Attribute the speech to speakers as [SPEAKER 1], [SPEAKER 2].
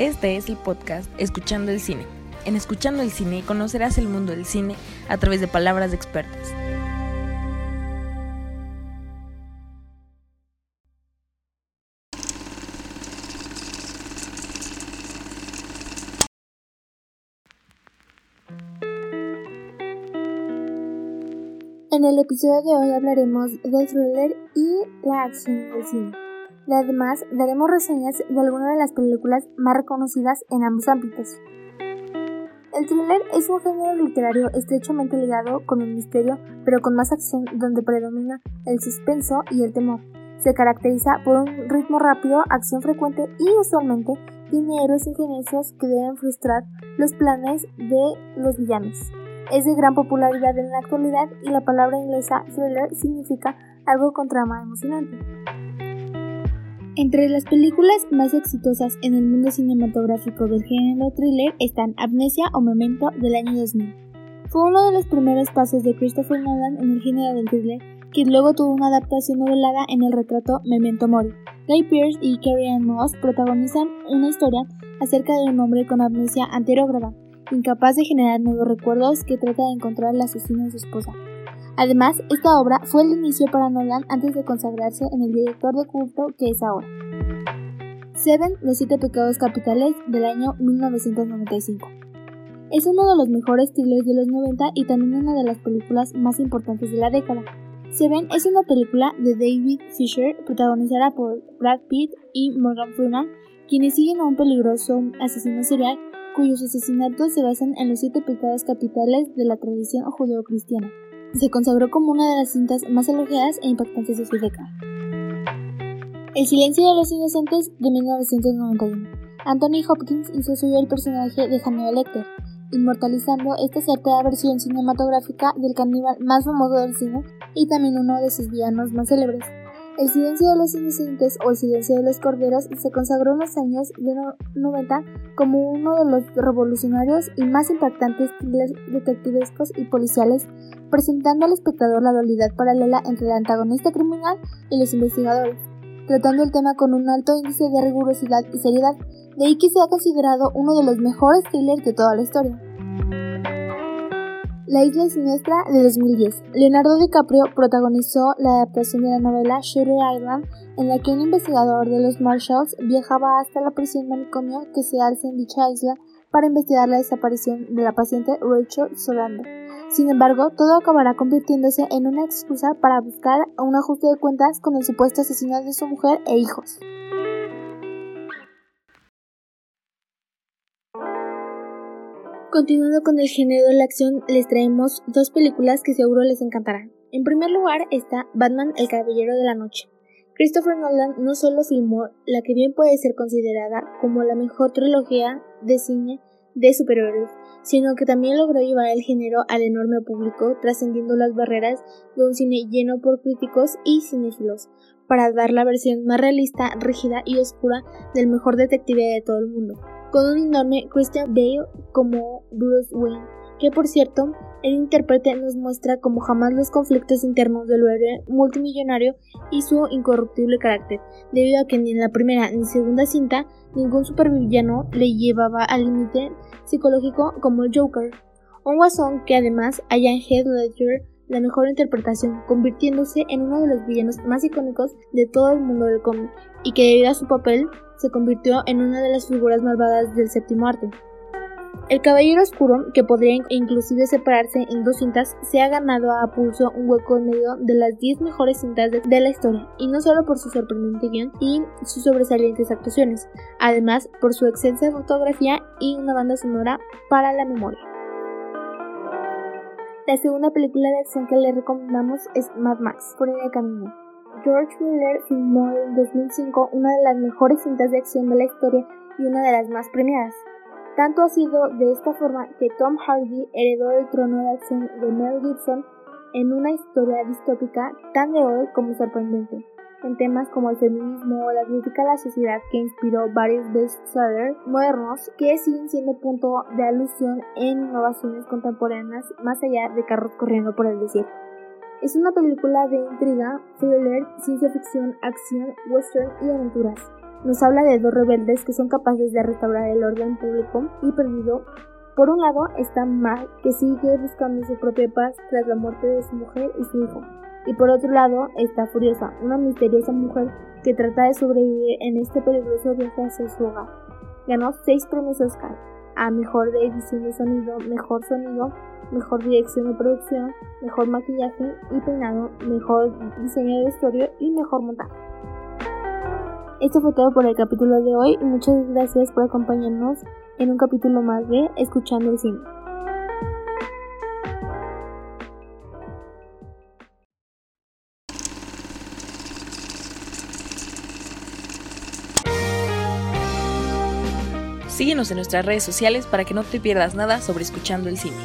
[SPEAKER 1] Este es el podcast Escuchando el Cine. En Escuchando el Cine conocerás el mundo del cine a través de palabras de expertos.
[SPEAKER 2] En el episodio de hoy hablaremos del thriller y la acción del cine. Además, daremos reseñas de algunas de las películas más reconocidas en ambos ámbitos. El thriller es un género literario estrechamente ligado con el misterio, pero con más acción donde predomina el suspenso y el temor. Se caracteriza por un ritmo rápido, acción frecuente y usualmente tiene héroes ingeniosos que deben frustrar los planes de los villanos. Es de gran popularidad en la actualidad y la palabra inglesa thriller significa algo con trama emocionante. Entre las películas más exitosas en el mundo cinematográfico del género thriller están Amnesia o Memento del año 2000. Fue uno de los primeros pasos de Christopher Nolan en el género del thriller, que luego tuvo una adaptación novelada en el retrato Memento Mori. Guy Pearce y Carrie Ann Moss protagonizan una historia acerca de un hombre con amnesia anterógrada, incapaz de generar nuevos recuerdos que trata de encontrar al asesino de su esposa. Además, esta obra fue el inicio para Nolan antes de consagrarse en el director de culto que es ahora. Seven, Los Siete Pecados Capitales del año 1995. Es uno de los mejores thrillers de los 90 y también una de las películas más importantes de la década. Seven es una película de David Fisher protagonizada por Brad Pitt y Morgan Freeman, quienes siguen a un peligroso asesino serial cuyos asesinatos se basan en los siete pecados capitales de la tradición judeocristiana se consagró como una de las cintas más elogiadas e impactantes de su década. El silencio de los inocentes de 1991. Anthony Hopkins hizo suyo el personaje de Hannibal Lecter, inmortalizando esta certera versión cinematográfica del caníbal más famoso del cine y también uno de sus villanos más célebres. El silencio de los inocentes o el silencio de los corderos se consagró en los años de 90 como uno de los revolucionarios y más impactantes thrillers detectivescos y policiales, presentando al espectador la dualidad paralela entre el antagonista criminal y los investigadores, tratando el tema con un alto índice de rigurosidad y seriedad, de ahí que sea considerado uno de los mejores thrillers de toda la historia. La isla siniestra de 2010. Leonardo DiCaprio protagonizó la adaptación de la novela Shutter Island, en la que un investigador de los Marshalls viajaba hasta la prisión manicomio que se alza en dicha isla para investigar la desaparición de la paciente Rachel Solander. Sin embargo, todo acabará convirtiéndose en una excusa para buscar un ajuste de cuentas con el supuesto asesinato de su mujer e hijos. Continuando con el género de la acción, les traemos dos películas que seguro les encantarán. En primer lugar está Batman el Caballero de la Noche. Christopher Nolan no solo filmó la que bien puede ser considerada como la mejor trilogía de cine de superhéroes, sino que también logró llevar el género al enorme público, trascendiendo las barreras de un cine lleno por críticos y cinéfilos, para dar la versión más realista, rígida y oscura del mejor detective de todo el mundo con un enorme Christian Bale como Bruce Wayne, que por cierto, el intérprete nos muestra como jamás los conflictos internos del héroe multimillonario y su incorruptible carácter, debido a que ni en la primera ni segunda cinta ningún supervillano le llevaba al límite psicológico como el Joker, un guasón que además haya en Heath Ledger la mejor interpretación, convirtiéndose en uno de los villanos más icónicos de todo el mundo del cómic, y que debido a su papel se convirtió en una de las figuras malvadas del séptimo arte. El Caballero Oscuro, que podría inclusive separarse en dos cintas, se ha ganado a pulso un hueco en medio de las 10 mejores cintas de, la historia, y no solo por su sorprendente guion y sus sobresalientes actuaciones, además por su extensa fotografía y una banda sonora para la memoria. La segunda película de acción que le recomendamos es Mad Max, por el camino. George Miller filmó en 2005 una de las mejores cintas de acción de la historia y una de las más premiadas. Tanto ha sido de esta forma que Tom Hardy heredó el trono de acción de Mel Gibson en una historia distópica tan de hoy como sorprendente, en temas como el feminismo o la crítica a la sociedad que inspiró varios bestsellers modernos que siguen siendo punto de alusión en innovaciones contemporáneas más allá de carros corriendo por el desierto. Es una película de intriga, thriller, ciencia ficción, acción, western y aventuras. nos habla de dos rebeldes que son capaces de restaurar el orden público y perdido. Por un lado está Mal, que sigue buscando su propia paz tras la muerte de su mujer y su hijo. Y por otro lado está Furiosa, una misteriosa mujer que trata de sobrevivir en este peligroso viaje hacia su hogar. Ganó seis premios Oscar a Mejor Edición de Sonido, Mejor Sonido, Mejor Dirección de Producción, Mejor Maquillaje y Peinado, Mejor Diseño de Vestuario y Mejor Montaje. Esto fue todo por el capítulo de hoy y muchas gracias por acompañarnos en un capítulo más de Escuchando el Cine.
[SPEAKER 1] Síguenos en nuestras redes sociales para que no te pierdas nada sobre escuchando el cine.